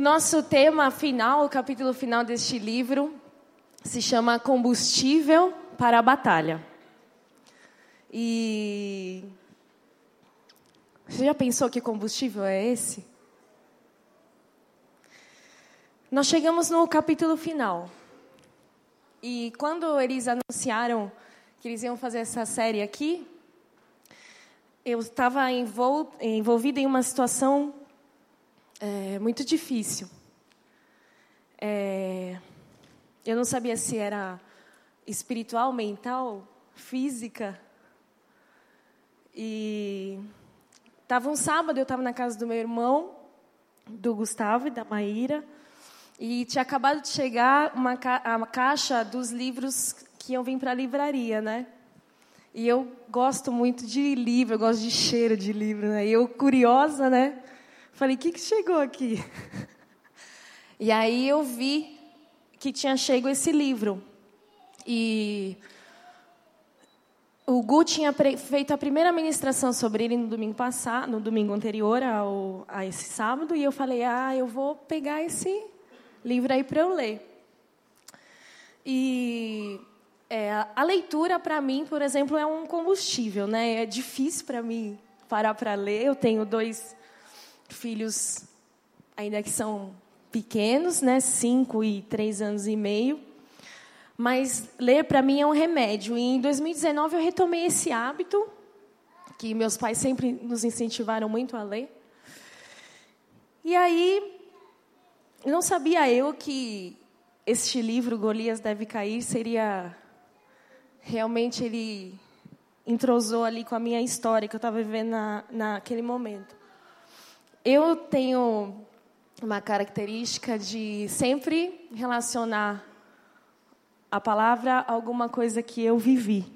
O nosso tema final, o capítulo final deste livro, se chama Combustível para a Batalha. E. Você já pensou que combustível é esse? Nós chegamos no capítulo final. E quando eles anunciaram que eles iam fazer essa série aqui, eu estava envolvida em uma situação é, muito difícil. É, eu não sabia se era espiritual, mental, física. E estava um sábado, eu estava na casa do meu irmão, do Gustavo e da Maíra, e tinha acabado de chegar uma, ca a caixa dos livros que iam vir para a livraria, né? E eu gosto muito de livro, eu gosto de cheiro de livro, né? E eu, curiosa, né? Falei, o que, que chegou aqui? E aí eu vi que tinha chego esse livro. E o Gu tinha feito a primeira ministração sobre ele no domingo passado, no domingo anterior ao, a esse sábado, e eu falei, ah, eu vou pegar esse livro aí para eu ler. E é, a leitura, para mim, por exemplo, é um combustível, né? É difícil para mim parar para ler. Eu tenho dois filhos ainda que são pequenos, né? Cinco e três anos e meio. Mas ler para mim é um remédio. E em 2019 eu retomei esse hábito que meus pais sempre nos incentivaram muito a ler. E aí não sabia eu que este livro Golias deve cair seria realmente ele entrosou ali com a minha história que eu estava vivendo na, naquele momento. Eu tenho uma característica de sempre relacionar a palavra a alguma coisa que eu vivi.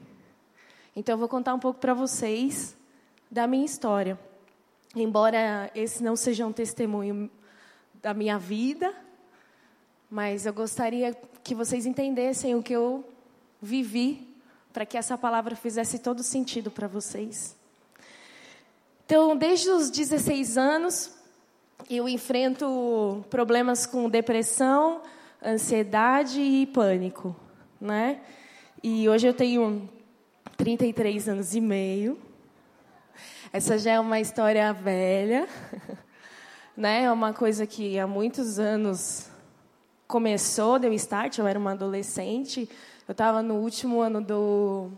Então, eu vou contar um pouco para vocês da minha história. Embora esse não seja um testemunho da minha vida, mas eu gostaria que vocês entendessem o que eu vivi para que essa palavra fizesse todo sentido para vocês. Então, desde os 16 anos, eu enfrento problemas com depressão, ansiedade e pânico, né? E hoje eu tenho 33 anos e meio. Essa já é uma história velha, né? É uma coisa que há muitos anos começou, deu start. Eu era uma adolescente. Eu estava no último ano do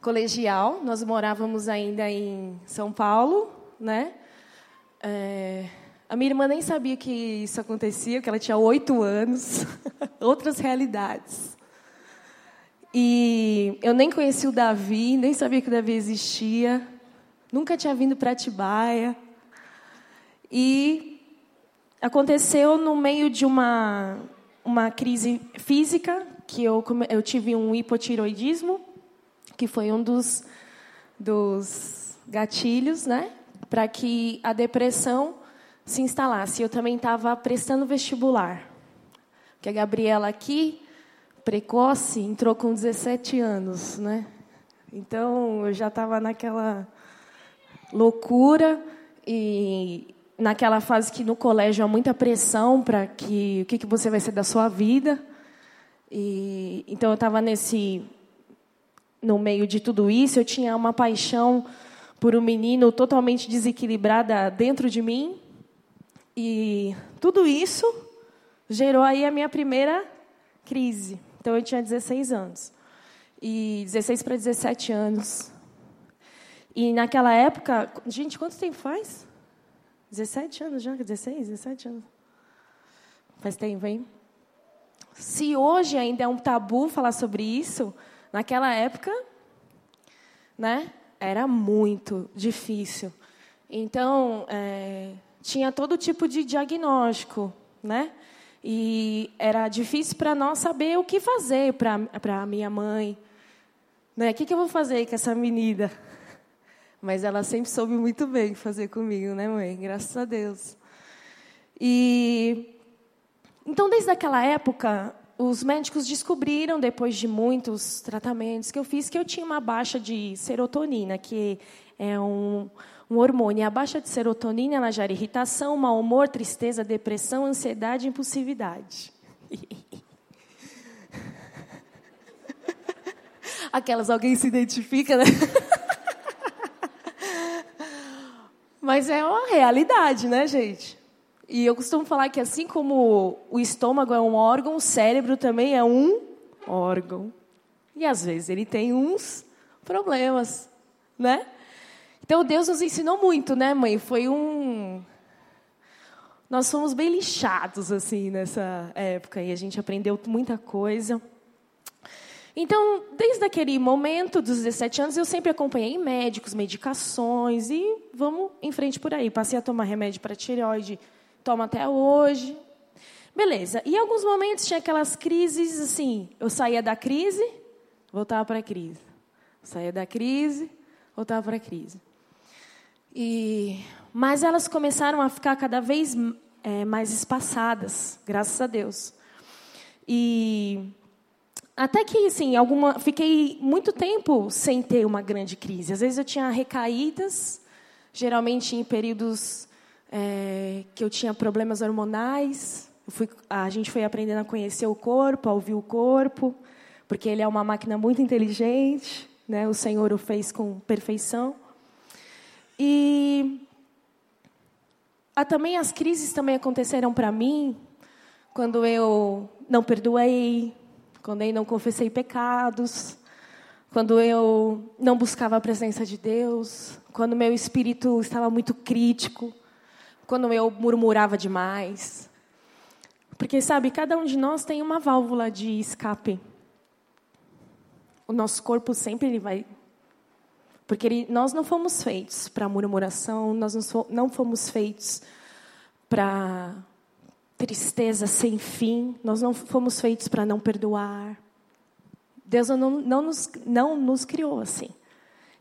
colegial. Nós morávamos ainda em São Paulo, né? É, a minha irmã nem sabia que isso acontecia, que ela tinha oito anos, outras realidades. E eu nem conhecia o Davi, nem sabia que o Davi existia, nunca tinha vindo para Atibaia. E aconteceu no meio de uma, uma crise física, que eu, eu tive um hipotiroidismo, que foi um dos, dos gatilhos, né? Para que a depressão se instalasse. Eu também estava prestando vestibular. Porque a Gabriela aqui, precoce, entrou com 17 anos, né? Então, eu já estava naquela loucura e naquela fase que no colégio há muita pressão para que o que, que você vai ser da sua vida. E então eu estava nesse no meio de tudo isso, eu tinha uma paixão por um menino totalmente desequilibrada dentro de mim. E tudo isso gerou aí a minha primeira crise. Então eu tinha 16 anos. E 16 para 17 anos. E naquela época, gente, quanto tempo faz? 17 anos já, 16, 17 anos. Faz tempo, hein? Se hoje ainda é um tabu falar sobre isso, naquela época, né, era muito difícil. Então, é, tinha todo tipo de diagnóstico, né? E era difícil para nós saber o que fazer para a minha mãe. Né? O que, que eu vou fazer com essa menina? Mas ela sempre soube muito bem fazer comigo, né, mãe? Graças a Deus. E então, desde aquela época, os médicos descobriram, depois de muitos tratamentos que eu fiz, que eu tinha uma baixa de serotonina, que É um, um hormônio. A baixa de serotonina ela gera irritação, mau humor, tristeza, depressão, ansiedade e impulsividade. Aquelas, alguém se identifica, né? Mas é uma realidade, né, gente? E eu costumo falar que assim como o estômago é um órgão, o cérebro também é um órgão. E às vezes ele tem uns problemas, né? Então Deus nos ensinou muito, né, mãe? Foi um nós fomos bem lixados assim nessa época e a gente aprendeu muita coisa. Então, desde aquele momento dos 17 anos, eu sempre acompanhei médicos, medicações e vamos em frente por aí. Passei a tomar remédio para tireoide, tomo até hoje. Beleza. E em alguns momentos tinha aquelas crises assim, eu saía da crise, voltava para a crise. Saía da crise, voltava para a crise. E mas elas começaram a ficar cada vez é, mais espaçadas, graças a Deus. E até que, assim, alguma, fiquei muito tempo sem ter uma grande crise. Às vezes eu tinha recaídas, geralmente em períodos é, que eu tinha problemas hormonais. Fui, a gente foi aprendendo a conhecer o corpo, a ouvir o corpo, porque ele é uma máquina muito inteligente, né? O Senhor o fez com perfeição. E também as crises também aconteceram para mim quando eu não perdoei, quando eu não confessei pecados, quando eu não buscava a presença de Deus, quando meu espírito estava muito crítico, quando eu murmurava demais. Porque, sabe, cada um de nós tem uma válvula de escape. O nosso corpo sempre ele vai. Porque ele, nós não fomos feitos para murmuração, nós não fomos feitos para tristeza sem fim. Nós não fomos feitos para não perdoar. Deus não, não, nos, não nos criou assim.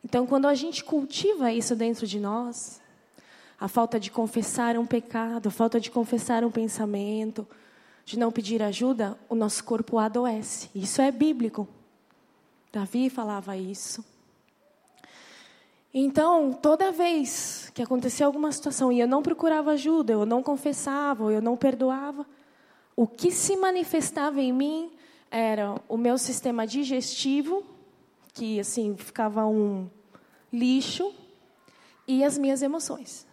Então, quando a gente cultiva isso dentro de nós, a falta de confessar um pecado, a falta de confessar um pensamento, de não pedir ajuda, o nosso corpo adoece. Isso é bíblico. Davi falava isso. Então, toda vez que acontecia alguma situação e eu não procurava ajuda, eu não confessava, eu não perdoava, o que se manifestava em mim era o meu sistema digestivo, que assim ficava um lixo, e as minhas emoções,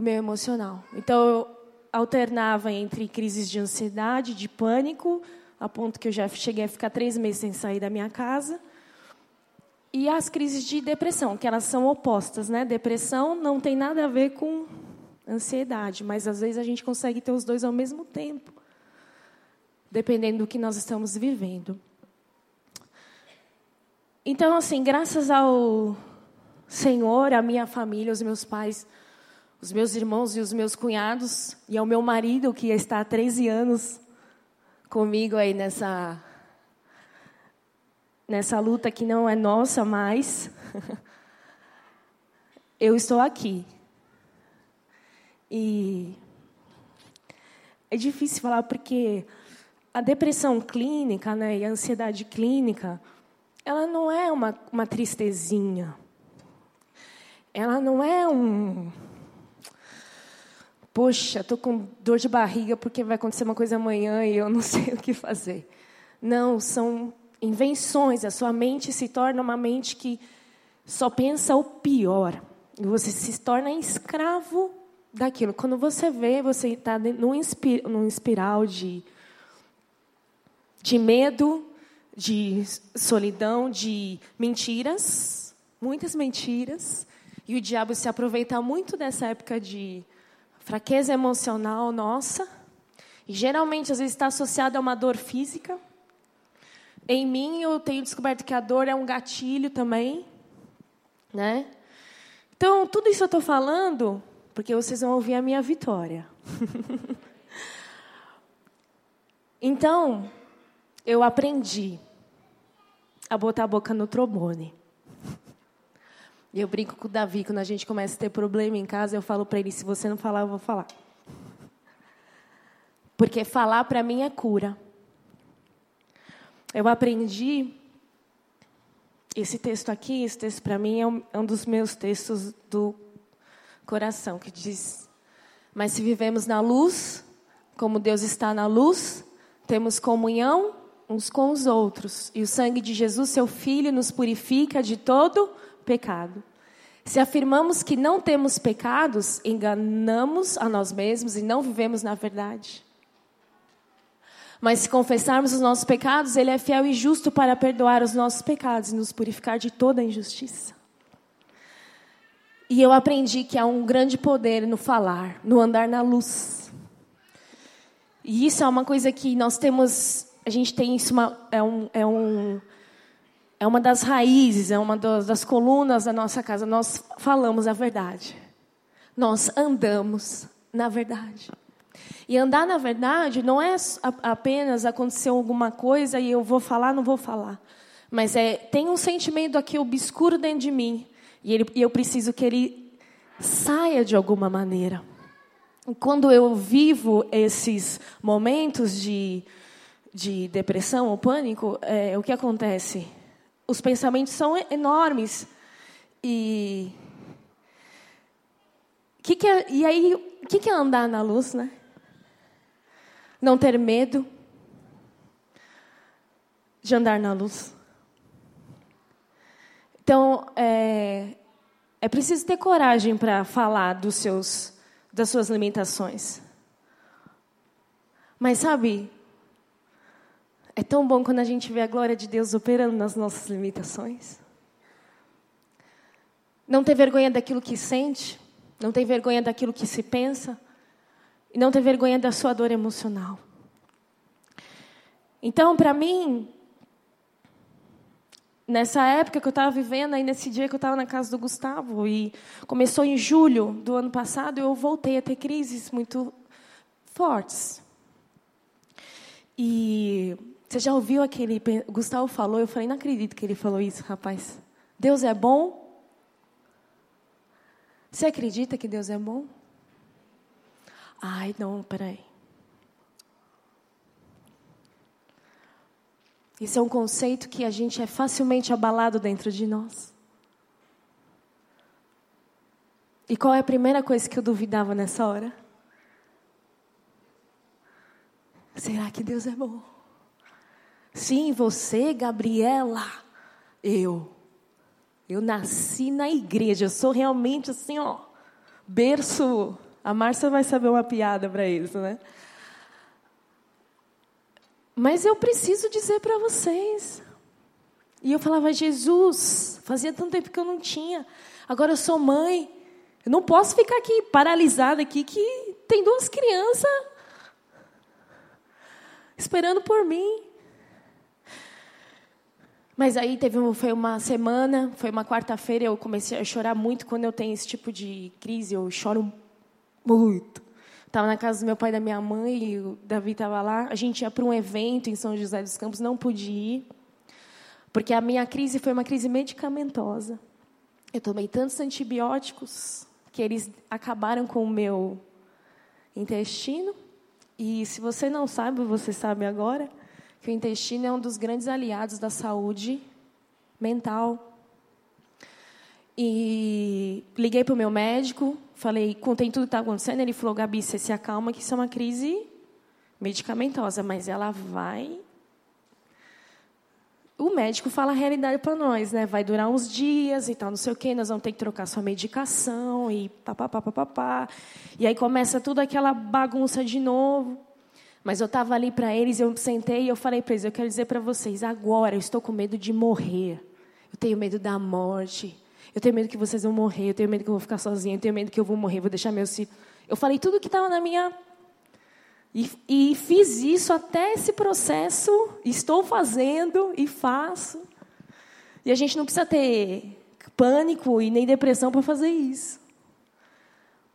o meu emocional. Então, eu alternava entre crises de ansiedade, de pânico, a ponto que eu já cheguei a ficar três meses sem sair da minha casa e as crises de depressão, que elas são opostas, né? Depressão não tem nada a ver com ansiedade, mas às vezes a gente consegue ter os dois ao mesmo tempo, dependendo do que nós estamos vivendo. Então, assim, graças ao Senhor, a minha família, os meus pais, os meus irmãos e os meus cunhados, e ao meu marido, que está há 13 anos comigo aí nessa nessa luta que não é nossa mais, eu estou aqui. E é difícil falar porque a depressão clínica né, e a ansiedade clínica, ela não é uma, uma tristezinha. Ela não é um. Poxa, estou com dor de barriga porque vai acontecer uma coisa amanhã e eu não sei o que fazer. Não, são invenções, a sua mente se torna uma mente que só pensa o pior. E você se torna escravo daquilo. Quando você vê, você está num, num espiral de, de medo, de solidão, de mentiras, muitas mentiras. E o diabo se aproveita muito dessa época de fraqueza emocional nossa. E geralmente, às vezes, está associada a uma dor física. Em mim, eu tenho descoberto que a dor é um gatilho também, né? Então, tudo isso eu estou falando porque vocês vão ouvir a minha vitória. então, eu aprendi a botar a boca no trombone. Eu brinco com o Davi, quando a gente começa a ter problema em casa, eu falo para ele: se você não falar, eu vou falar. Porque falar para mim é cura eu aprendi esse texto aqui, esse texto para mim é um, é um dos meus textos do coração, que diz: Mas se vivemos na luz, como Deus está na luz, temos comunhão uns com os outros, e o sangue de Jesus, seu Filho, nos purifica de todo pecado. Se afirmamos que não temos pecados, enganamos a nós mesmos e não vivemos na verdade. Mas se confessarmos os nossos pecados, Ele é fiel e justo para perdoar os nossos pecados e nos purificar de toda injustiça. E eu aprendi que há um grande poder no falar, no andar na luz. E isso é uma coisa que nós temos, a gente tem isso, uma, é, um, é, um, é uma das raízes, é uma das, colunas da nossa casa. Nós falamos a verdade. Nós andamos na verdade. E andar na verdade não é apenas acontecer alguma coisa e eu vou falar, não vou falar. Mas é, tem um sentimento aqui obscuro dentro de mim. E, ele, e eu preciso que ele saia de alguma maneira. Quando eu vivo esses momentos de, de depressão ou pânico, é, o que acontece? Os pensamentos são enormes. E, que que é, e aí, o que, que é andar na luz, né? Não ter medo de andar na luz. Então, é, é preciso ter coragem para falar dos seus, das suas limitações. Mas sabe, é tão bom quando a gente vê a glória de Deus operando nas nossas limitações. Não ter vergonha daquilo que sente, não ter vergonha daquilo que se pensa, e não ter vergonha da sua dor emocional. Então, para mim, nessa época que eu estava vivendo, aí nesse dia que eu estava na casa do Gustavo, e começou em julho do ano passado, eu voltei a ter crises muito fortes. E você já ouviu aquele. Gustavo falou, eu falei, não acredito que ele falou isso, rapaz. Deus é bom? Você acredita que Deus é bom? Ai, não, peraí. Isso é um conceito que a gente é facilmente abalado dentro de nós. E qual é a primeira coisa que eu duvidava nessa hora? Será que Deus é bom? Sim, você, Gabriela, eu. Eu nasci na igreja, eu sou realmente assim, ó, berço a Márcia vai saber uma piada para isso, né? Mas eu preciso dizer para vocês. E eu falava, Jesus, fazia tanto tempo que eu não tinha. Agora eu sou mãe. Eu não posso ficar aqui paralisada aqui que tem duas crianças esperando por mim. Mas aí teve um, foi uma semana, foi uma quarta-feira, eu comecei a chorar muito quando eu tenho esse tipo de crise, eu choro muito. Estava na casa do meu pai e da minha mãe, e o Davi estava lá. A gente ia para um evento em São José dos Campos, não pude ir, porque a minha crise foi uma crise medicamentosa. Eu tomei tantos antibióticos que eles acabaram com o meu intestino. E se você não sabe, você sabe agora, que o intestino é um dos grandes aliados da saúde mental. E liguei para o meu médico, falei, contei tudo que está acontecendo. Ele falou, Gabi, você se acalma que isso é uma crise medicamentosa, mas ela vai. O médico fala a realidade para nós, né? Vai durar uns dias e tal, não sei o quê, nós vamos ter que trocar sua medicação e papapá. E aí começa tudo aquela bagunça de novo. Mas eu estava ali para eles, eu sentei e eu falei para eles: eu quero dizer para vocês, agora eu estou com medo de morrer. Eu tenho medo da morte. Eu tenho medo que vocês vão morrer, eu tenho medo que eu vou ficar sozinha, eu tenho medo que eu vou morrer, vou deixar meus. Eu falei tudo que estava na minha. E, e fiz isso até esse processo, estou fazendo e faço. E a gente não precisa ter pânico e nem depressão para fazer isso.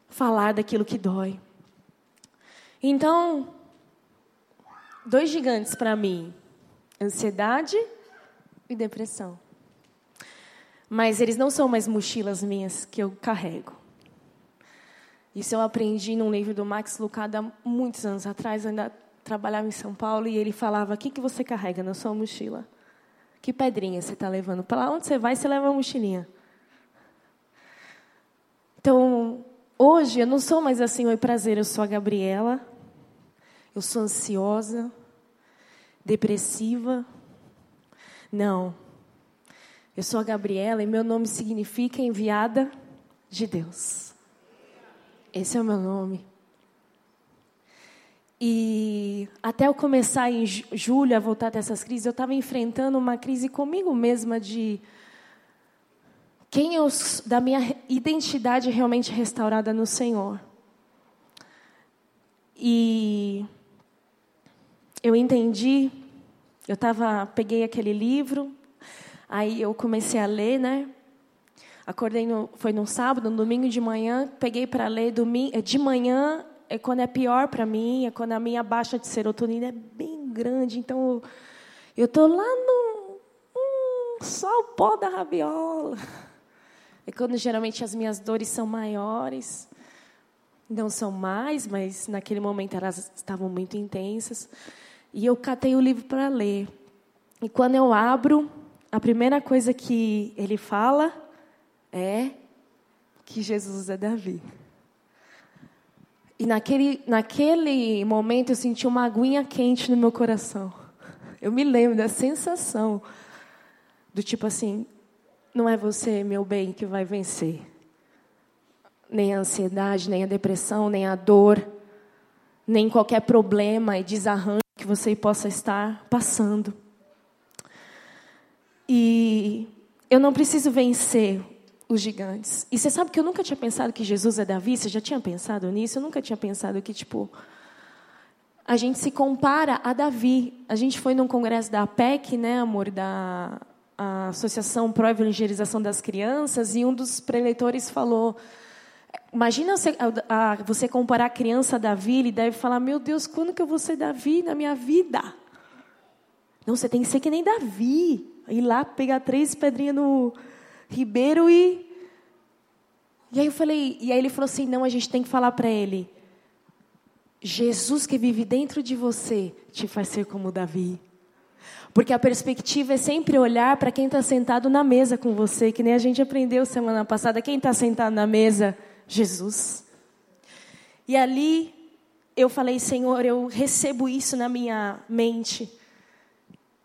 Falar daquilo que dói. Então, dois gigantes para mim: ansiedade e depressão. Mas eles não são mais mochilas minhas que eu carrego. Isso eu aprendi num livro do Max Lucado há muitos anos atrás. Eu ainda trabalhava em São Paulo e ele falava: O que, que você carrega na sua mochila? Que pedrinha você está levando? Para onde você vai, você leva uma mochilinha. Então, hoje eu não sou mais assim, oi prazer, eu sou a Gabriela. Eu sou ansiosa, depressiva. Não. Eu sou a Gabriela e meu nome significa enviada de Deus. Esse é o meu nome. E até eu começar em julho a voltar dessas crises, eu estava enfrentando uma crise comigo mesma de quem eu, da minha identidade realmente restaurada no Senhor. E eu entendi, eu tava, peguei aquele livro, aí eu comecei a ler, né? Acordei, no, foi no sábado, no domingo de manhã, peguei para ler domingo, de manhã é quando é pior para mim, é quando a minha baixa de serotonina é bem grande, então eu tô lá no hum, só o pó da rabiola. É quando geralmente as minhas dores são maiores. Não são mais, mas naquele momento elas estavam muito intensas. E eu catei o livro para ler. E quando eu abro, a primeira coisa que ele fala é que Jesus é Davi. E naquele, naquele momento eu senti uma aguinha quente no meu coração. Eu me lembro da sensação do tipo assim, não é você, meu bem, que vai vencer. Nem a ansiedade, nem a depressão, nem a dor, nem qualquer problema e desarranjo que você possa estar passando. E eu não preciso vencer os gigantes. E você sabe que eu nunca tinha pensado que Jesus é Davi? Você já tinha pensado nisso? Eu nunca tinha pensado que, tipo, a gente se compara a Davi. A gente foi num congresso da APEC, né, amor, da Associação Pro Evangelização das Crianças, e um dos preletores falou: Imagina você, a, você comparar a criança a Davi, ele deve falar: Meu Deus, quando que eu vou ser Davi na minha vida? Não, você tem que ser que nem Davi. Ir lá pegar três pedrinhas no ribeiro e. E aí eu falei, e aí ele falou assim: não, a gente tem que falar para ele. Jesus que vive dentro de você te faz ser como Davi. Porque a perspectiva é sempre olhar para quem está sentado na mesa com você, que nem a gente aprendeu semana passada. Quem está sentado na mesa? Jesus. E ali eu falei, Senhor, eu recebo isso na minha mente.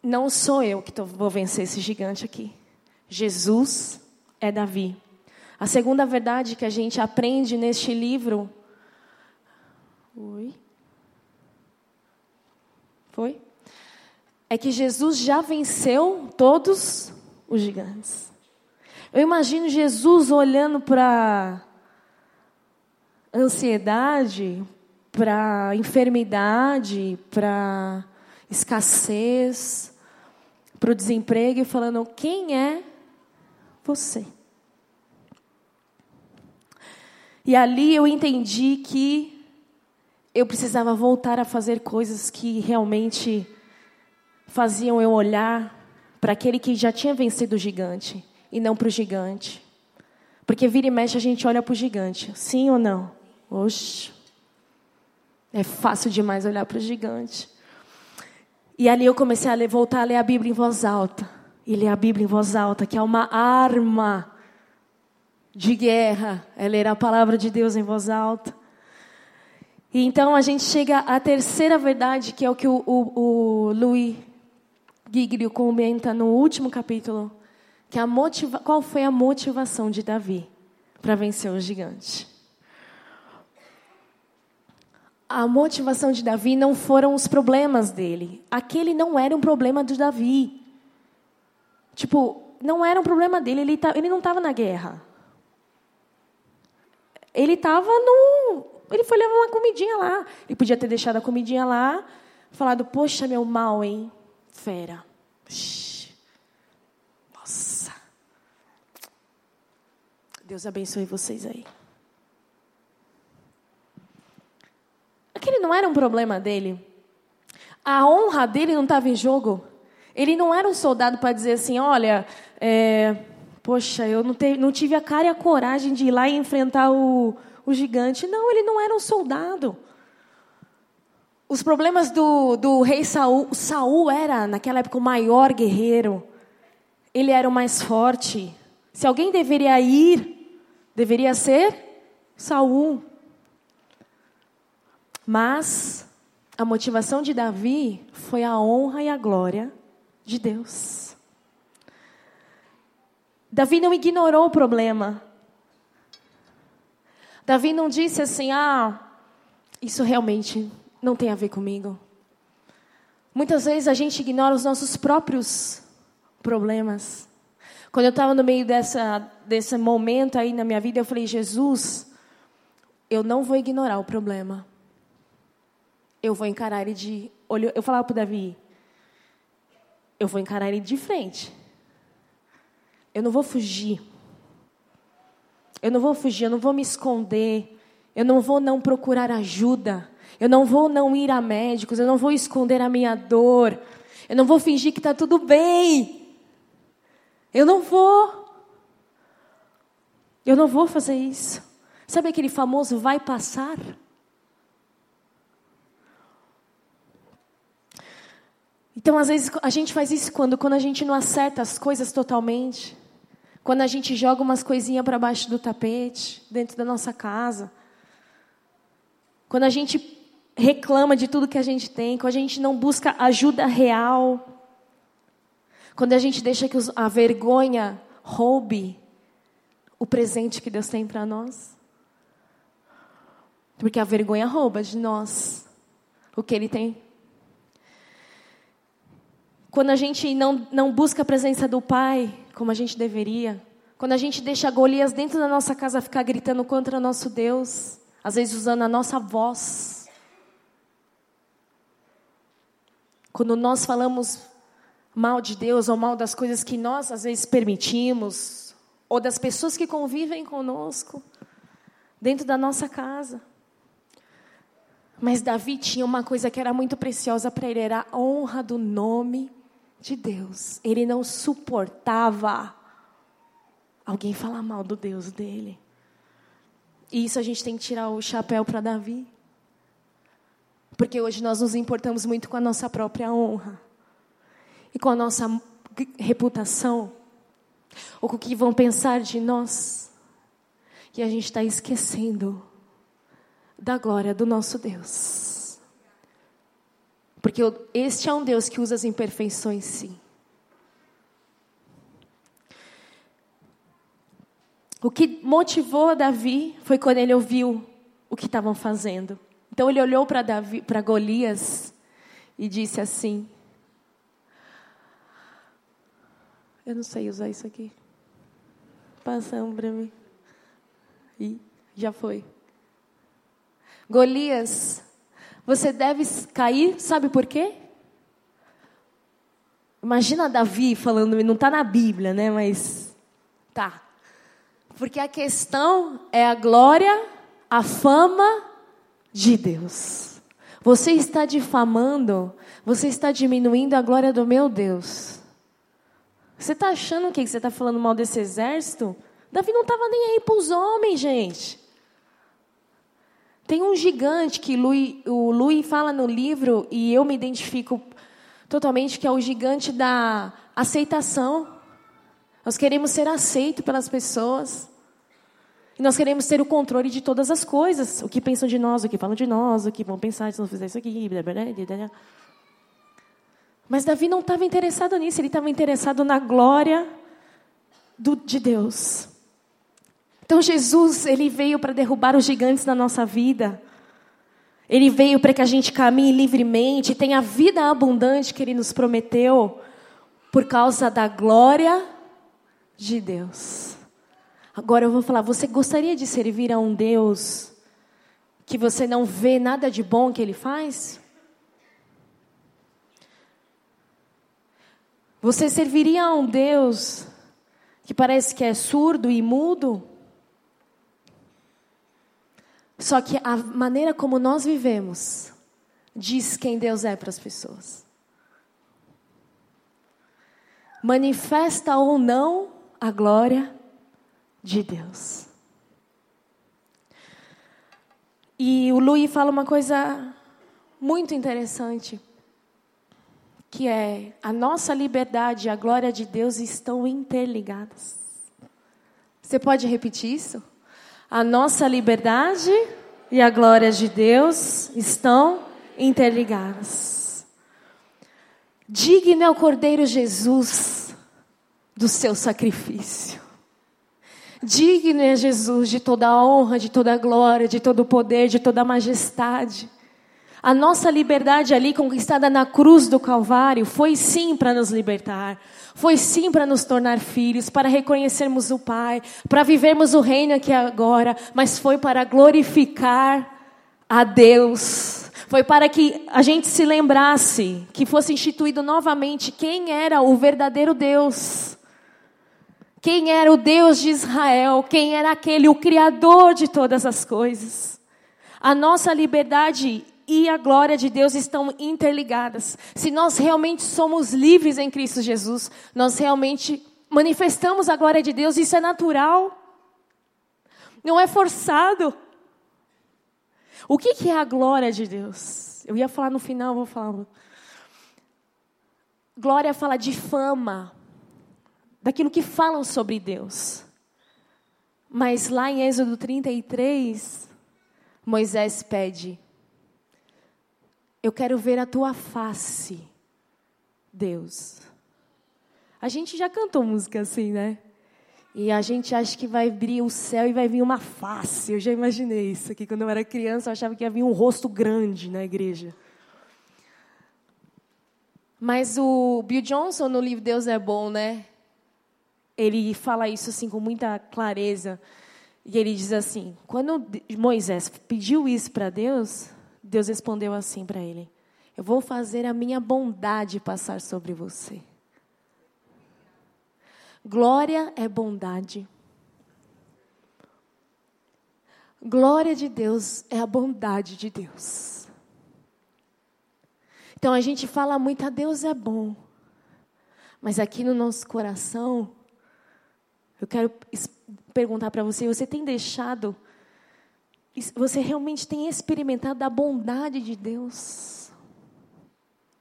Não sou eu que vou vencer esse gigante aqui. Jesus é Davi. A segunda verdade que a gente aprende neste livro. Oi? Foi? é que Jesus já venceu todos os gigantes. Eu imagino Jesus olhando para ansiedade, para enfermidade, para escassez, para o desemprego e falando: quem é você? E ali eu entendi que eu precisava voltar a fazer coisas que realmente faziam eu olhar para aquele que já tinha vencido o gigante e não para o gigante. Porque vira e mexe a gente olha para o gigante, sim ou não? Oxe, é fácil demais olhar para o gigante. E ali eu comecei a ler, voltar a ler a Bíblia em voz alta. E ler a Bíblia em voz alta, que é uma arma de guerra, é ler a palavra de Deus em voz alta. E então a gente chega à terceira verdade, que é o que o, o, o Louis Giglio comenta no último capítulo que a motiva, qual foi a motivação de Davi para vencer o gigante. A motivação de Davi não foram os problemas dele. Aquele não era um problema de Davi. Tipo, não era um problema dele. Ele, tá, ele não estava na guerra. Ele estava no. Ele foi levar uma comidinha lá. Ele podia ter deixado a comidinha lá, falado: Poxa, meu mal, hein? Fera. Nossa. Deus abençoe vocês aí. Aquele não era um problema dele. A honra dele não estava em jogo. Ele não era um soldado para dizer assim: olha, é, poxa, eu não, te, não, tive a cara e a coragem de ir lá e enfrentar o, o gigante. Não, ele não era um soldado. Os problemas do, do rei Saul. Saul era, naquela época, o maior guerreiro Ele era o mais forte. Se alguém deveria ir, deveria ser Saul. Mas a motivação de Davi foi a honra e a glória de Deus. Davi não ignorou o problema. Davi não disse assim: ah, isso realmente não tem a ver comigo. Muitas vezes a gente ignora os nossos próprios problemas. Quando eu estava no meio dessa, desse momento aí na minha vida, eu falei: Jesus, eu não vou ignorar o problema. Eu vou encarar ele de. Eu falava para o Davi: eu vou encarar ele de frente. Eu não vou fugir. Eu não vou fugir, eu não vou me esconder. Eu não vou não procurar ajuda. Eu não vou não ir a médicos, eu não vou esconder a minha dor. Eu não vou fingir que está tudo bem. Eu não vou. Eu não vou fazer isso. Sabe aquele famoso vai passar? Então, às vezes, a gente faz isso quando, quando a gente não acerta as coisas totalmente. Quando a gente joga umas coisinhas para baixo do tapete, dentro da nossa casa. Quando a gente reclama de tudo que a gente tem, quando a gente não busca ajuda real. Quando a gente deixa que a vergonha roube o presente que Deus tem para nós. Porque a vergonha rouba de nós o que Ele tem quando a gente não, não busca a presença do Pai como a gente deveria, quando a gente deixa Golias dentro da nossa casa ficar gritando contra nosso Deus, às vezes usando a nossa voz. Quando nós falamos mal de Deus ou mal das coisas que nós às vezes permitimos, ou das pessoas que convivem conosco, dentro da nossa casa. Mas Davi tinha uma coisa que era muito preciosa para ele, era a honra do nome de Deus. Ele não suportava alguém falar mal do Deus dele. E isso a gente tem que tirar o chapéu para Davi. Porque hoje nós nos importamos muito com a nossa própria honra e com a nossa reputação, ou com o que vão pensar de nós. E a gente está esquecendo da glória do nosso Deus. Porque este é um Deus que usa as imperfeições, sim. O que motivou Davi foi quando ele ouviu o que estavam fazendo. Então ele olhou para Golias e disse assim: Eu não sei usar isso aqui. Passa um para mim. E já foi. Golias, você deve cair, sabe por quê? Imagina Davi falando, não está na Bíblia, né? Mas tá. Porque a questão é a glória, a fama de Deus. Você está difamando, você está diminuindo a glória do meu Deus. Você está achando o que você está falando mal desse exército? Davi não estava nem aí para os homens, gente. Tem um gigante que Louis, o Louis fala no livro, e eu me identifico totalmente, que é o gigante da aceitação. Nós queremos ser aceitos pelas pessoas. E nós queremos ter o controle de todas as coisas. O que pensam de nós, o que falam de nós, o que vão pensar se não fizer isso aqui. Blá, blá, blá, Mas Davi não estava interessado nisso, ele estava interessado na glória do, de Deus. Então Jesus, ele veio para derrubar os gigantes na nossa vida. Ele veio para que a gente caminhe livremente, tenha a vida abundante que ele nos prometeu, por causa da glória de Deus. Agora eu vou falar, você gostaria de servir a um Deus que você não vê nada de bom que ele faz? Você serviria a um Deus que parece que é surdo e mudo? Só que a maneira como nós vivemos diz quem Deus é para as pessoas. Manifesta ou não a glória de Deus. E o Louis fala uma coisa muito interessante. que é a nossa liberdade e a glória de Deus estão interligadas. Você pode repetir isso? A nossa liberdade e a glória de Deus estão interligadas. Digno é o Cordeiro Jesus do seu sacrifício. Digno é Jesus de toda a honra, de toda a glória, de todo o poder, de toda a majestade. A nossa liberdade ali conquistada na cruz do Calvário foi sim para nos libertar, foi sim para nos tornar filhos, para reconhecermos o Pai, para vivermos o reino aqui agora, mas foi para glorificar a Deus. Foi para que a gente se lembrasse que fosse instituído novamente quem era o verdadeiro Deus. Quem era o Deus de Israel, quem era aquele, o Criador de todas as coisas. A nossa liberdade e a glória de Deus estão interligadas. Se nós realmente somos livres em Cristo Jesus, nós realmente manifestamos a glória de Deus, isso é natural. Não é forçado. O que, que é a glória de Deus? Eu ia falar no final, vou falar. Glória fala de fama, daquilo que falam sobre Deus. Mas lá em Êxodo 33, Moisés pede eu quero ver a tua face, Deus. A gente já cantou música assim, né? E a gente acha que vai abrir o céu e vai vir uma face. Eu já imaginei isso aqui. Quando eu era criança, eu achava que ia vir um rosto grande na igreja. Mas o Bill Johnson, no livro Deus é Bom, né? Ele fala isso assim com muita clareza. E ele diz assim: quando Moisés pediu isso para Deus, Deus respondeu assim para ele: Eu vou fazer a minha bondade passar sobre você. Glória é bondade. Glória de Deus é a bondade de Deus. Então a gente fala muito, a Deus é bom. Mas aqui no nosso coração, eu quero perguntar para você: você tem deixado você realmente tem experimentado a bondade de Deus?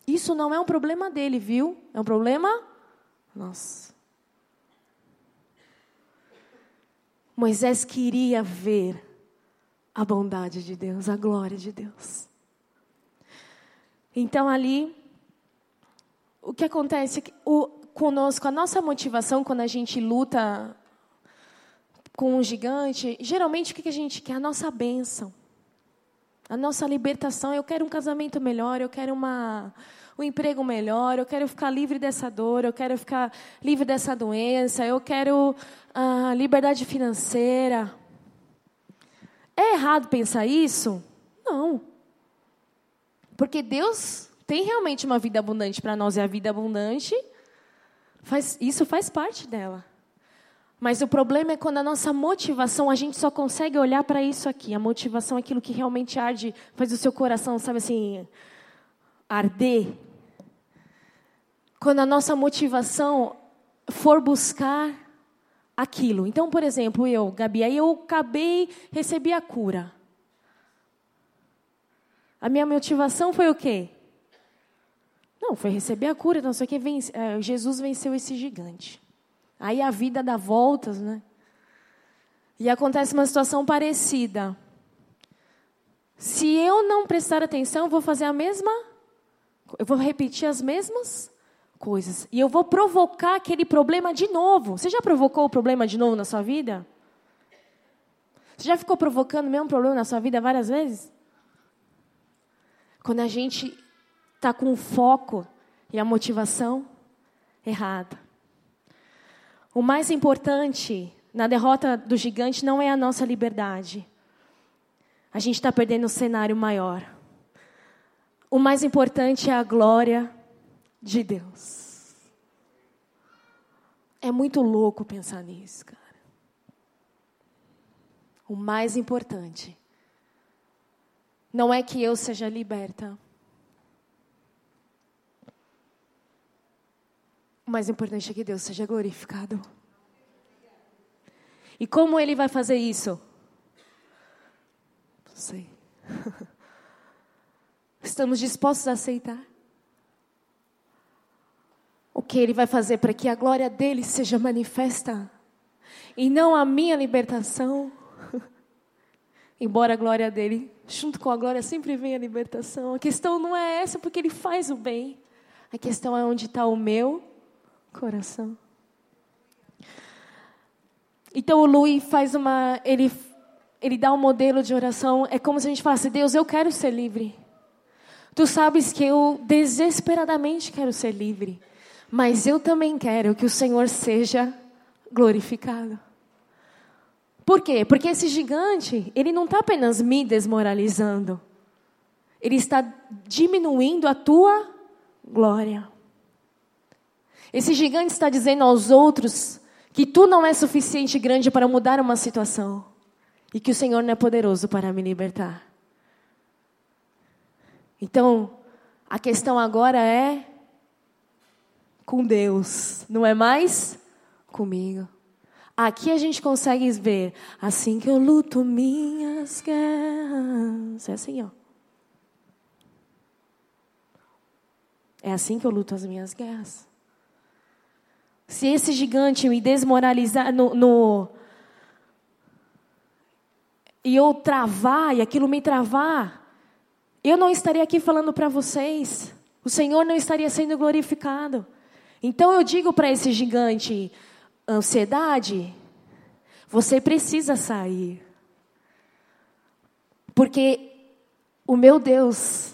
Isso não é um problema dele, viu? É um problema nosso. Moisés queria ver a bondade de Deus, a glória de Deus. Então ali, o que acontece o, conosco, a nossa motivação quando a gente luta com um gigante, geralmente o que a gente quer? A nossa bênção. A nossa libertação. Eu quero um casamento melhor, eu quero uma, um emprego melhor, eu quero ficar livre dessa dor, eu quero ficar livre dessa doença, eu quero ah, liberdade financeira. É errado pensar isso? Não. Porque Deus tem realmente uma vida abundante para nós e a vida abundante, faz, isso faz parte dela. Mas o problema é quando a nossa motivação, a gente só consegue olhar para isso aqui. A motivação é aquilo que realmente arde, faz o seu coração, sabe assim, arder. Quando a nossa motivação for buscar aquilo. Então, por exemplo, eu, Gabi, aí eu acabei, recebi a cura. A minha motivação foi o quê? Não, foi receber a cura, não sei o que. Eh, Jesus venceu esse gigante. Aí a vida dá voltas, né? E acontece uma situação parecida. Se eu não prestar atenção, eu vou fazer a mesma, eu vou repetir as mesmas coisas. E eu vou provocar aquele problema de novo. Você já provocou o problema de novo na sua vida? Você já ficou provocando o mesmo problema na sua vida várias vezes? Quando a gente está com o foco e a motivação errada. O mais importante na derrota do gigante não é a nossa liberdade. A gente está perdendo o cenário maior. O mais importante é a glória de Deus. É muito louco pensar nisso, cara. O mais importante não é que eu seja liberta. O mais importante é que Deus seja glorificado. E como Ele vai fazer isso? Não sei. Estamos dispostos a aceitar? que Ele vai fazer para que a glória dele seja manifesta e não a minha libertação. Embora a glória dele, junto com a glória, sempre vem a libertação. A questão não é essa, porque ele faz o bem. A questão é onde está o meu coração. Então o Louis faz uma. Ele, ele dá um modelo de oração. É como se a gente falasse: Deus, eu quero ser livre. Tu sabes que eu desesperadamente quero ser livre. Mas eu também quero que o Senhor seja glorificado. Por quê? Porque esse gigante, ele não está apenas me desmoralizando. Ele está diminuindo a tua glória. Esse gigante está dizendo aos outros que tu não é suficiente grande para mudar uma situação e que o Senhor não é poderoso para me libertar. Então, a questão agora é com Deus, não é mais comigo. Aqui a gente consegue ver, assim que eu luto minhas guerras. É assim, ó. É assim que eu luto as minhas guerras. Se esse gigante me desmoralizar no, no e eu travar e aquilo me travar, eu não estaria aqui falando para vocês. O Senhor não estaria sendo glorificado. Então eu digo para esse gigante, ansiedade, você precisa sair. Porque o meu Deus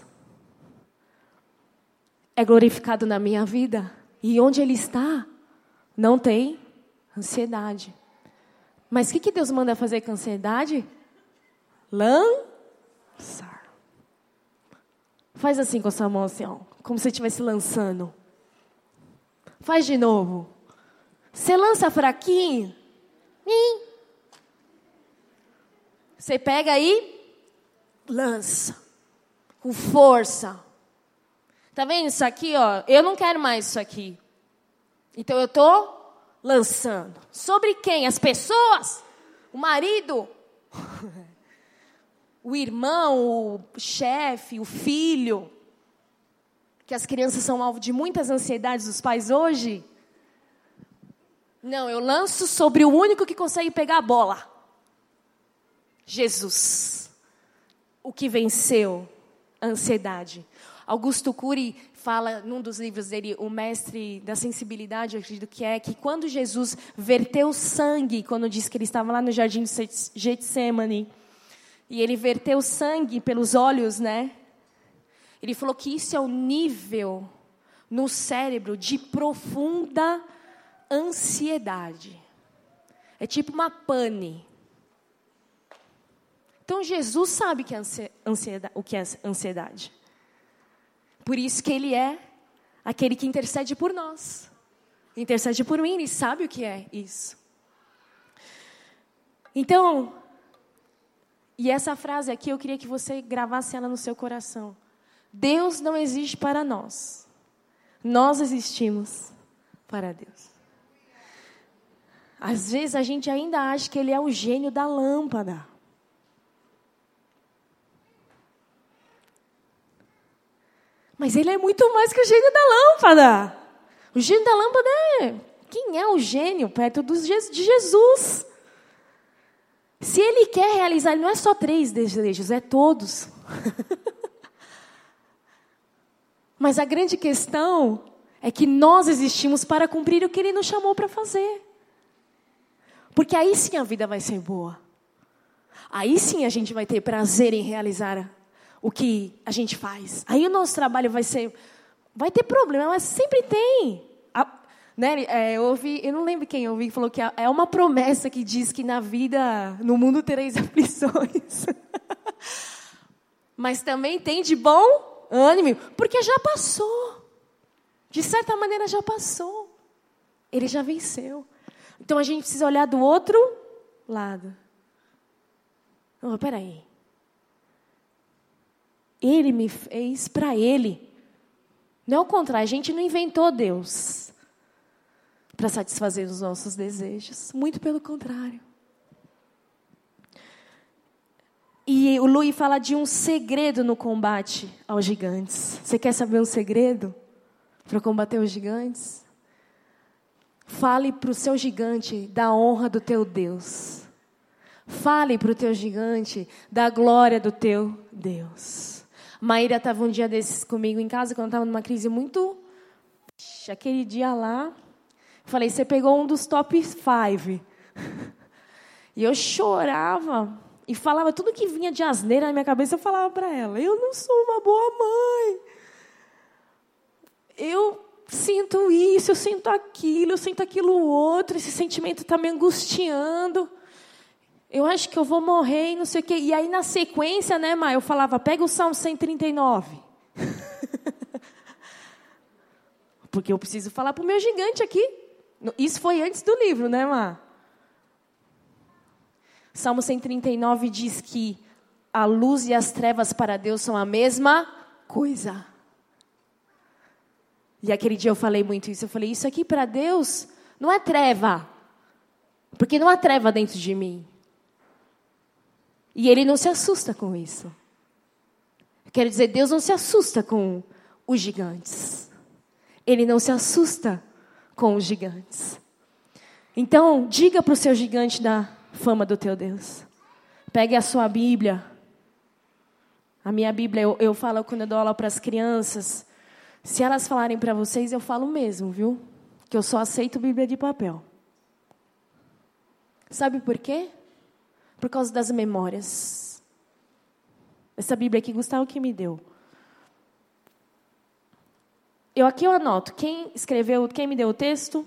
é glorificado na minha vida. E onde Ele está, não tem ansiedade. Mas o que, que Deus manda fazer com ansiedade? Lançar. Faz assim com a sua mão, assim, ó, como se estivesse lançando. Faz de novo. Você lança fraquinho. Você pega aí, lança. Com força. Tá vendo isso aqui, ó? Eu não quero mais isso aqui. Então eu tô lançando. Sobre quem? As pessoas? O marido? o irmão, o chefe, o filho? que as crianças são alvo de muitas ansiedades dos pais hoje? Não, eu lanço sobre o único que consegue pegar a bola. Jesus. O que venceu a ansiedade. Augusto Cury fala num dos livros dele, o mestre da sensibilidade, eu acredito que é, que quando Jesus verteu sangue, quando disse que ele estava lá no jardim de Getsemane, e ele verteu sangue pelos olhos, né? Ele falou que isso é o nível no cérebro de profunda ansiedade. É tipo uma pane. Então Jesus sabe que é ansiedade, o que é ansiedade. Por isso que ele é aquele que intercede por nós. Intercede por mim, ele sabe o que é isso. Então, e essa frase aqui eu queria que você gravasse ela no seu coração. Deus não existe para nós. Nós existimos para Deus. Às vezes a gente ainda acha que Ele é o gênio da lâmpada. Mas Ele é muito mais que o gênio da lâmpada. O gênio da lâmpada é. Quem é o gênio perto de Jesus? Se Ele quer realizar, não é só três desejos, é todos. Mas a grande questão é que nós existimos para cumprir o que Ele nos chamou para fazer. Porque aí sim a vida vai ser boa. Aí sim a gente vai ter prazer em realizar o que a gente faz. Aí o nosso trabalho vai ser. Vai ter problema, mas sempre tem. A, né, é, eu, ouvi, eu não lembro quem ouvi, falou que é uma promessa que diz que na vida, no mundo tereis aflições. mas também tem de bom ânimo, porque já passou. De certa maneira já passou. Ele já venceu. Então a gente precisa olhar do outro lado. Oh, peraí. Ele me fez para ele. Não é o contrário, a gente não inventou Deus para satisfazer os nossos desejos. Muito pelo contrário. E o Louis fala de um segredo no combate aos gigantes. Você quer saber um segredo para combater os gigantes? Fale para o seu gigante da honra do teu Deus. Fale para o teu gigante da glória do teu Deus. Maíra estava um dia desses comigo em casa, quando estava numa crise muito. Aquele dia lá, falei: Você pegou um dos top five. E eu chorava e falava tudo que vinha de asneira na minha cabeça, eu falava para ela: Eu não sou uma boa mãe. Eu sinto isso, eu sinto aquilo, eu sinto aquilo outro, esse sentimento está me angustiando. Eu acho que eu vou morrer e não sei o quê. E aí, na sequência, né, Má, eu falava, pega o Salmo 139. Porque eu preciso falar para o meu gigante aqui. Isso foi antes do livro, né, Má? Salmo 139 diz que a luz e as trevas para Deus são a mesma coisa. E aquele dia eu falei muito isso. Eu falei, isso aqui para Deus não é treva. Porque não há treva dentro de mim. E ele não se assusta com isso. Quero dizer, Deus não se assusta com os gigantes. Ele não se assusta com os gigantes. Então, diga para o seu gigante da fama do teu Deus. Pegue a sua Bíblia. A minha Bíblia, eu, eu falo quando eu dou aula para as crianças. Se elas falarem para vocês, eu falo mesmo, viu? Que eu só aceito Bíblia de papel. Sabe por quê? Por causa das memórias. Essa Bíblia aqui, Gustavo que me deu. Eu aqui eu anoto quem escreveu, quem me deu o texto,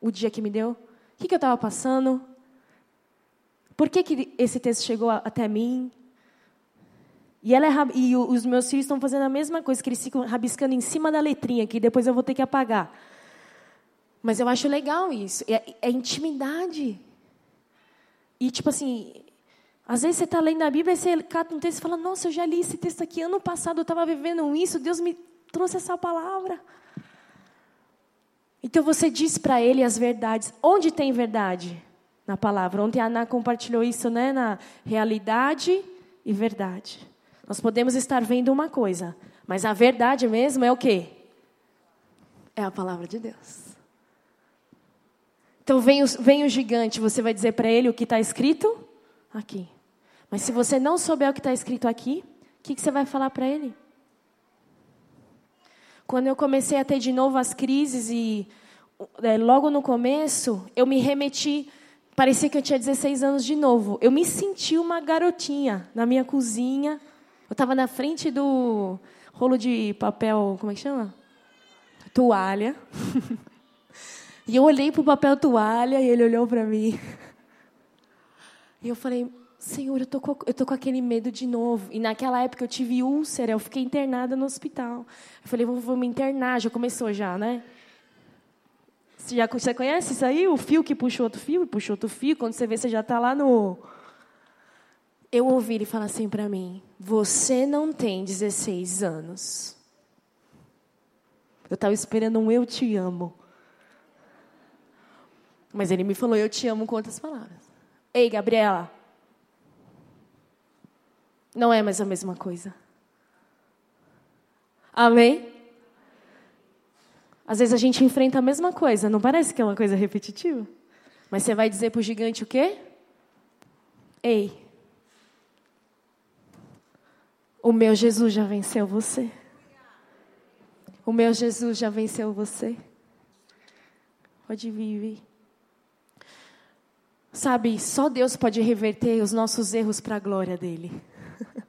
o dia que me deu, o que, que eu estava passando, por que, que esse texto chegou até mim, e, ela é, e os meus filhos estão fazendo a mesma coisa, que eles ficam rabiscando em cima da letrinha, que depois eu vou ter que apagar. Mas eu acho legal isso. É, é intimidade. E, tipo assim, às vezes você está lendo a Bíblia e você cata um texto e fala: Nossa, eu já li esse texto aqui. Ano passado eu estava vivendo isso, Deus me trouxe essa palavra. Então você diz para ele as verdades. Onde tem verdade? Na palavra. Ontem a Ana compartilhou isso, né? Na realidade e verdade. Nós podemos estar vendo uma coisa, mas a verdade mesmo é o quê? É a palavra de Deus. Então vem o, vem o gigante, você vai dizer para ele o que está escrito aqui. Mas se você não souber o que está escrito aqui, o que, que você vai falar para ele? Quando eu comecei a ter de novo as crises e é, logo no começo eu me remeti, parecia que eu tinha 16 anos de novo. Eu me senti uma garotinha na minha cozinha, eu estava na frente do rolo de papel, como é que chama? Toalha. e eu olhei para o papel toalha e ele olhou para mim. E eu falei, Senhor, eu tô, com, eu tô com aquele medo de novo. E naquela época eu tive úlcera, eu fiquei internada no hospital. Eu falei, vou, vou me internar, já começou já, né? Você, já, você conhece isso aí? O fio que puxa outro fio, puxa outro fio. Quando você vê, você já está lá no eu ouvi ele falar assim para mim: Você não tem 16 anos. Eu estava esperando um eu te amo. Mas ele me falou eu te amo com outras palavras. Ei, Gabriela. Não é mais a mesma coisa. Amém? Às vezes a gente enfrenta a mesma coisa, não parece que é uma coisa repetitiva? Mas você vai dizer para o gigante o quê? Ei, o meu Jesus já venceu você. O meu Jesus já venceu você. Pode vir, vir. Sabe, só Deus pode reverter os nossos erros para a glória dele.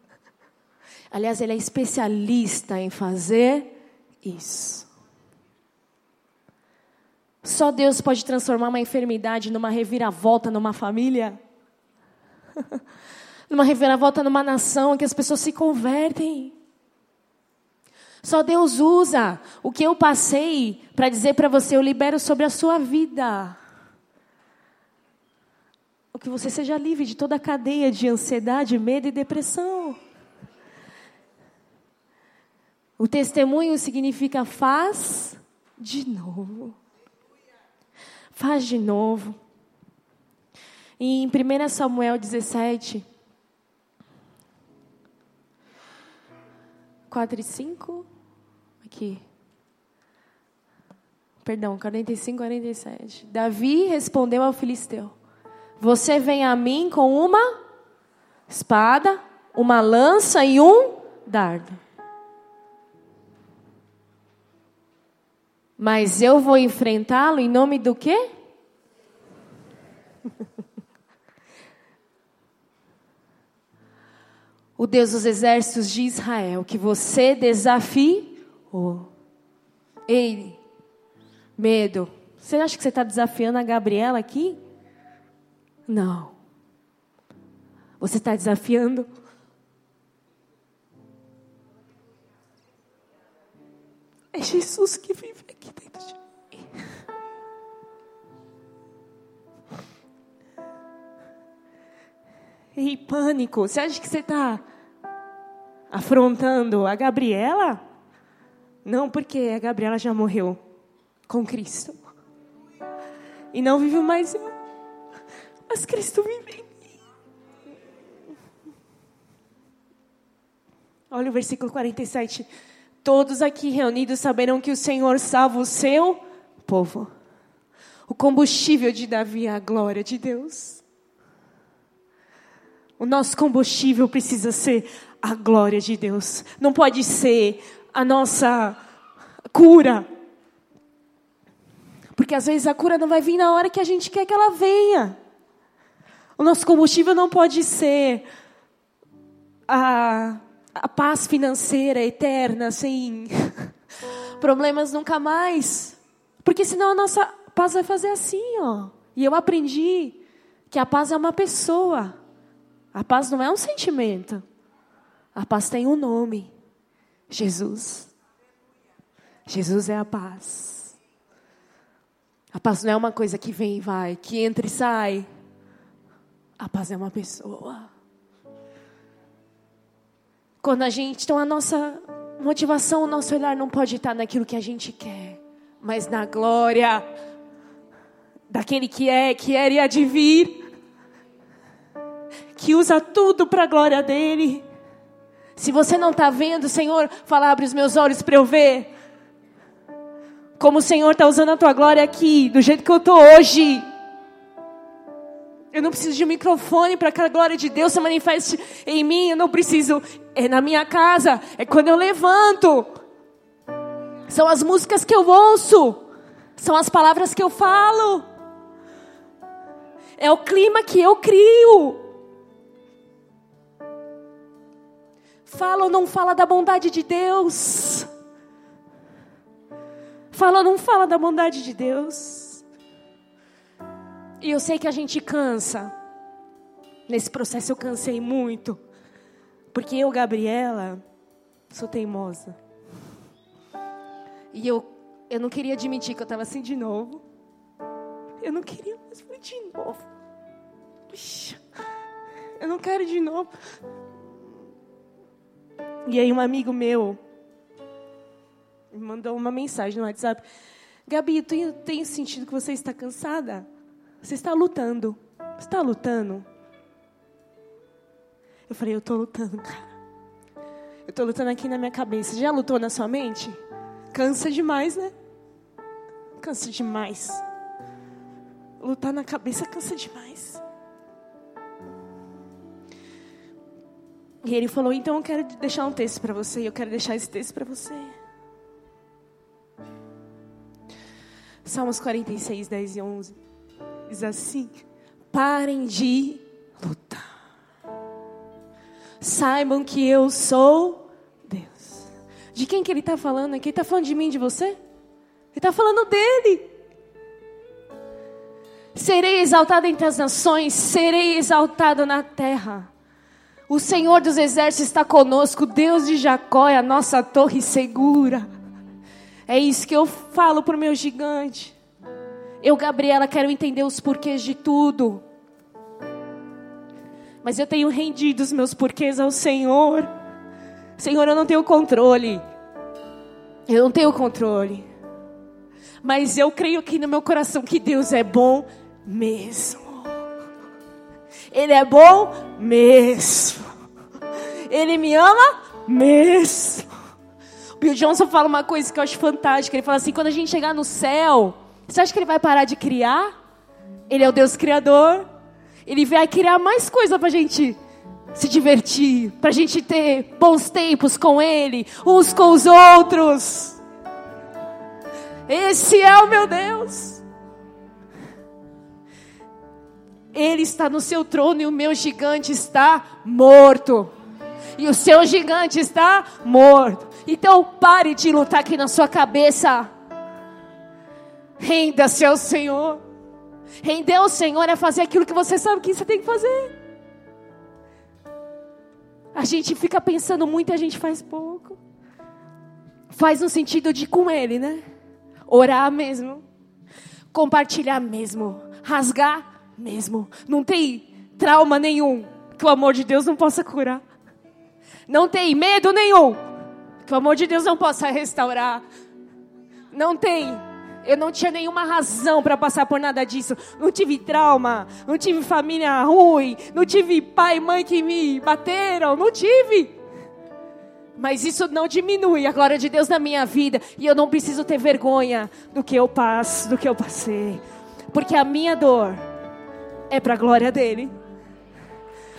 Aliás, ele é especialista em fazer isso. Só Deus pode transformar uma enfermidade numa reviravolta numa família. numa reviravolta numa nação em que as pessoas se convertem. Só Deus usa o que eu passei para dizer para você: eu libero sobre a sua vida. O que você seja livre de toda a cadeia de ansiedade, medo e depressão. O testemunho significa faz de novo. Faz de novo. E em 1 Samuel 17, 4 e 5. Aqui. Perdão, 45, 47. Davi respondeu ao filisteu: Você vem a mim com uma espada, uma lança e um dardo. Mas eu vou enfrentá-lo em nome do quê? o Deus dos exércitos de Israel, que você desafiou. Ei, medo. Você acha que você está desafiando a Gabriela aqui? Não. Você está desafiando É Jesus que vive aqui dentro de mim. Ei, pânico. Você acha que você está afrontando a Gabriela? Não, porque a Gabriela já morreu com Cristo. E não vive mais eu. Mas Cristo vive em mim. Olha o versículo 47. Todos aqui reunidos saberão que o Senhor salva o seu povo. O combustível de Davi é a glória de Deus. O nosso combustível precisa ser a glória de Deus. Não pode ser a nossa cura. Porque às vezes a cura não vai vir na hora que a gente quer que ela venha. O nosso combustível não pode ser a a paz financeira eterna, sem problemas nunca mais. Porque senão a nossa paz vai fazer assim, ó. E eu aprendi que a paz é uma pessoa. A paz não é um sentimento. A paz tem um nome: Jesus. Jesus é a paz. A paz não é uma coisa que vem e vai, que entra e sai. A paz é uma pessoa. Quando a gente, então a nossa motivação, o nosso olhar não pode estar naquilo que a gente quer, mas na glória daquele que é, que era e há de vir, que usa tudo para a glória dele. Se você não está vendo, Senhor, fala, abre os meus olhos para eu ver. Como o Senhor está usando a tua glória aqui, do jeito que eu estou hoje. Eu não preciso de um microfone para que a glória de Deus se manifeste em mim. Eu não preciso. É na minha casa. É quando eu levanto. São as músicas que eu ouço. São as palavras que eu falo. É o clima que eu crio. Fala ou não fala da bondade de Deus? Fala ou não fala da bondade de Deus? E eu sei que a gente cansa. Nesse processo eu cansei muito. Porque eu, Gabriela, sou teimosa. E eu, eu não queria admitir que eu estava assim de novo. Eu não queria, mas foi de novo. Eu não quero de novo. E aí um amigo meu me mandou uma mensagem no WhatsApp. Gabi, eu tenho sentido que você está cansada. Você está lutando. Você está lutando? Eu falei, eu estou lutando, cara. Eu estou lutando aqui na minha cabeça. Já lutou na sua mente? Cansa demais, né? Cansa demais. Lutar na cabeça cansa demais. E ele falou: Então eu quero deixar um texto para você. Eu quero deixar esse texto para você. Salmos 46, 10 e 11. Diz assim: parem de lutar. Saibam que eu sou Deus. De quem que ele está falando aqui? Ele está falando de mim, de você? Ele está falando dele. Serei exaltado entre as nações, serei exaltado na terra. O Senhor dos exércitos está conosco, Deus de Jacó é a nossa torre segura. É isso que eu falo para o meu gigante. Eu, Gabriela, quero entender os porquês de tudo. Mas eu tenho rendido os meus porquês ao Senhor. Senhor, eu não tenho controle. Eu não tenho controle. Mas eu creio aqui no meu coração que Deus é bom mesmo. Ele é bom mesmo. Ele me ama mesmo. Bill Johnson fala uma coisa que eu acho fantástica. Ele fala assim: quando a gente chegar no céu, você acha que ele vai parar de criar? Ele é o Deus Criador. Ele vai criar mais coisa para a gente se divertir, para a gente ter bons tempos com Ele, uns com os outros. Esse é o meu Deus. Ele está no seu trono e o meu gigante está morto. E o seu gigante está morto. Então pare de lutar aqui na sua cabeça. Renda-se ao Senhor. Render ao Senhor é fazer aquilo que você sabe que você tem que fazer. A gente fica pensando muito e a gente faz pouco. Faz no sentido de com Ele, né? Orar mesmo. Compartilhar mesmo. Rasgar mesmo. Não tem trauma nenhum que o amor de Deus não possa curar. Não tem medo nenhum que o amor de Deus não possa restaurar. Não tem eu não tinha nenhuma razão para passar por nada disso. Não tive trauma, não tive família ruim, não tive pai e mãe que me bateram, não tive. Mas isso não diminui a glória de Deus na minha vida. E eu não preciso ter vergonha do que eu passo, do que eu passei. Porque a minha dor é para a glória dele.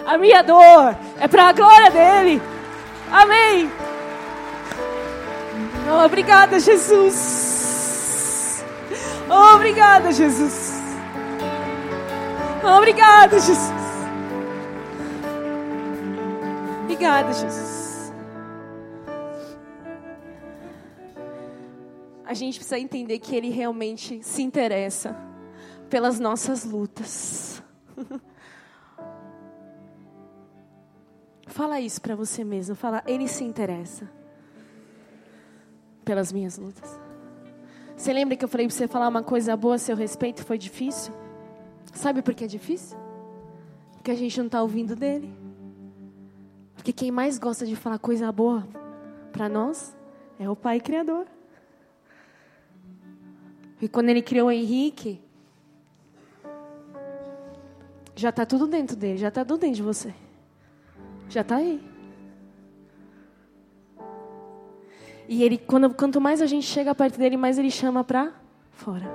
A minha dor é para a glória dele. Amém. Obrigada, Jesus. Obrigada, Jesus. Obrigada, Jesus. Obrigada, Jesus. A gente precisa entender que Ele realmente se interessa pelas nossas lutas. Fala isso para você mesmo. Fala, Ele se interessa pelas minhas lutas. Você lembra que eu falei para você falar uma coisa boa a seu respeito? Foi difícil? Sabe por que é difícil? Porque a gente não está ouvindo dele. Porque quem mais gosta de falar coisa boa para nós é o Pai Criador. E quando ele criou o Henrique, já está tudo dentro dele, já está tudo dentro de você. Já está aí. E ele, quando, quanto mais a gente chega perto dele, mais ele chama para fora.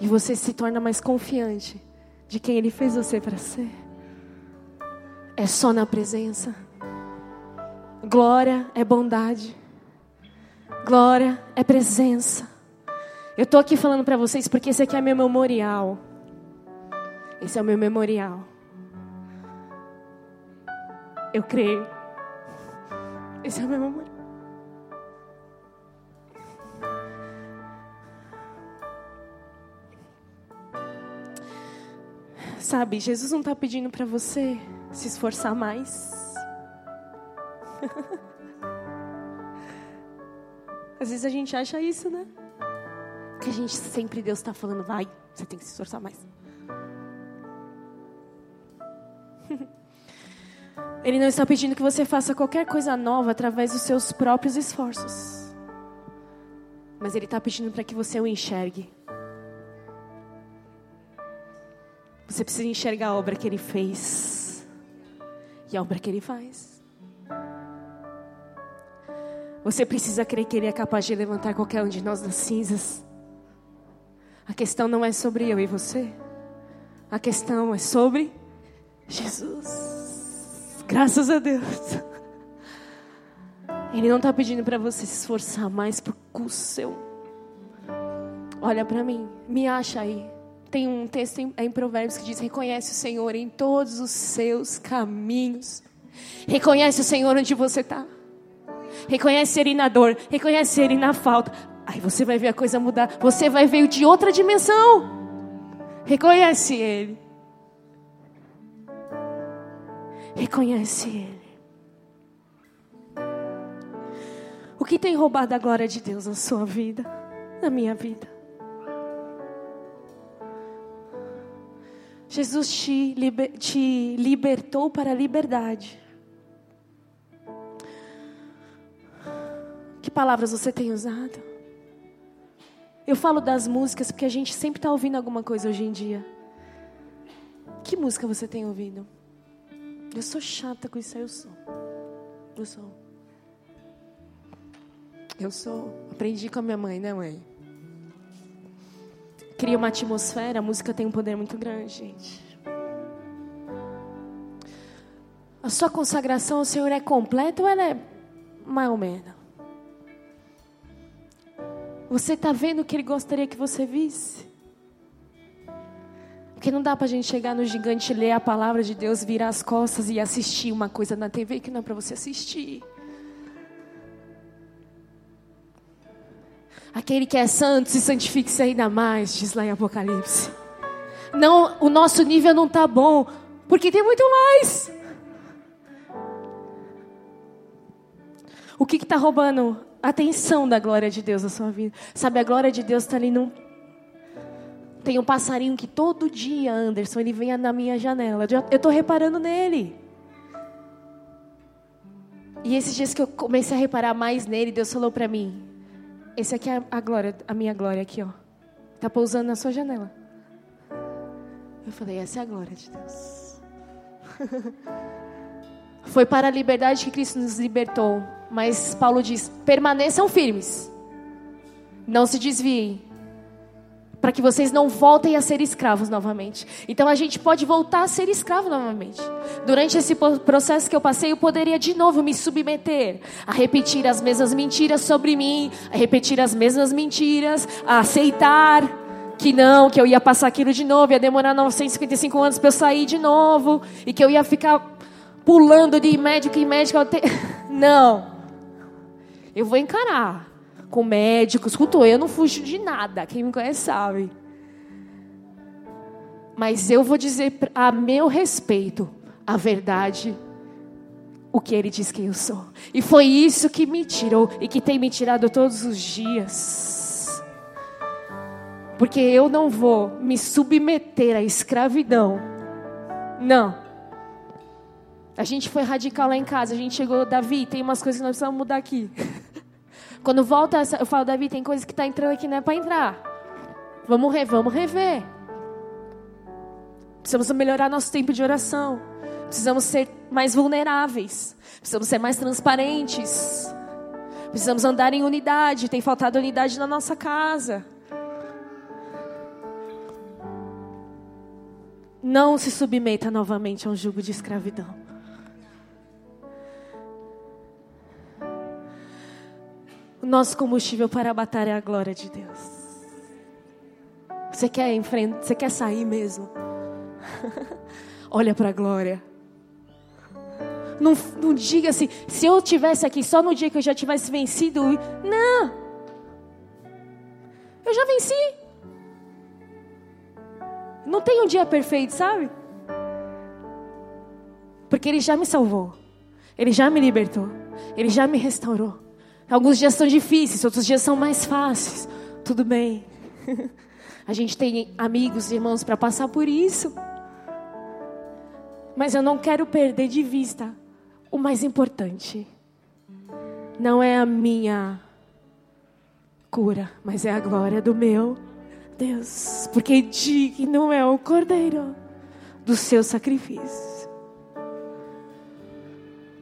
E você se torna mais confiante de quem ele fez você para ser. É só na presença. Glória é bondade. Glória é presença. Eu estou aqui falando para vocês porque esse aqui é meu memorial. Esse é o meu memorial. Eu creio. Esse é o meu memorial. Sabe, Jesus não está pedindo para você se esforçar mais. Às vezes a gente acha isso, né? Que a gente sempre Deus está falando, vai, você tem que se esforçar mais. Ele não está pedindo que você faça qualquer coisa nova através dos seus próprios esforços. Mas Ele está pedindo para que você o enxergue. Você precisa enxergar a obra que ele fez e a obra que ele faz. Você precisa crer que ele é capaz de levantar qualquer um de nós das cinzas. A questão não é sobre eu e você. A questão é sobre Jesus. Graças a Deus. Ele não está pedindo para você se esforçar mais por seu. Olha para mim, me acha aí. Tem um texto em, em Provérbios que diz: Reconhece o Senhor em todos os seus caminhos. Reconhece o Senhor onde você está. Reconhece Ele na dor. Reconhece Ele na falta. Aí você vai ver a coisa mudar. Você vai ver de outra dimensão. Reconhece Ele. Reconhece Ele. O que tem roubado a glória de Deus na sua vida, na minha vida? Jesus te, liber, te libertou para a liberdade. Que palavras você tem usado? Eu falo das músicas porque a gente sempre está ouvindo alguma coisa hoje em dia. Que música você tem ouvido? Eu sou chata com isso eu sou. Eu sou. Eu sou. Aprendi com a minha mãe, né, mãe? Cria uma atmosfera, a música tem um poder muito grande, gente. A sua consagração ao Senhor é completa ou ela é mais ou menos? Você está vendo o que Ele gostaria que você visse? Porque não dá para a gente chegar no gigante, ler a palavra de Deus, virar as costas e assistir uma coisa na TV que não é para você assistir. Aquele que é santo se santifique-se ainda mais, diz lá em Apocalipse. Não, o nosso nível não está bom, porque tem muito mais. O que está roubando a atenção da glória de Deus na sua vida? Sabe, a glória de Deus está ali num. Tem um passarinho que todo dia, Anderson, ele vem na minha janela. Eu estou reparando nele. E esses dias que eu comecei a reparar mais nele, Deus falou para mim: esse aqui é a glória, a minha glória aqui, ó. Tá pousando na sua janela. Eu falei, essa é a glória de Deus. Foi para a liberdade que Cristo nos libertou. Mas Paulo diz: permaneçam firmes. Não se desviem para que vocês não voltem a ser escravos novamente. Então a gente pode voltar a ser escravo novamente. Durante esse processo que eu passei, eu poderia de novo me submeter a repetir as mesmas mentiras sobre mim, a repetir as mesmas mentiras, a aceitar que não, que eu ia passar aquilo de novo, ia demorar 955 anos para eu sair de novo e que eu ia ficar pulando de médico em médico. Não. Eu vou encarar com médicos, com eu não fujo de nada. Quem me conhece sabe. Mas eu vou dizer a meu respeito a verdade, o que ele diz que eu sou. E foi isso que me tirou e que tem me tirado todos os dias. Porque eu não vou me submeter à escravidão. Não. A gente foi radical lá em casa. A gente chegou, Davi, tem umas coisas que nós precisamos mudar aqui. Quando volta, eu falo, Davi, tem coisa que está entrando aqui não é para entrar. Vamos, re, vamos rever. Precisamos melhorar nosso tempo de oração. Precisamos ser mais vulneráveis. Precisamos ser mais transparentes. Precisamos andar em unidade. Tem faltado unidade na nossa casa. Não se submeta novamente a um jugo de escravidão. Nosso combustível para a batalha é a glória de Deus. Você quer enfrentar, você quer sair mesmo? Olha para a glória. Não, não diga assim, se eu tivesse aqui só no dia que eu já tivesse vencido. Não. Eu já venci. Não tem um dia perfeito, sabe? Porque Ele já me salvou. Ele já me libertou. Ele já me restaurou. Alguns dias são difíceis, outros dias são mais fáceis. Tudo bem. A gente tem amigos e irmãos para passar por isso. Mas eu não quero perder de vista o mais importante. Não é a minha cura, mas é a glória do meu Deus. Porque digno é o Cordeiro do seu sacrifício.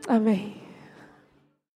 Amém.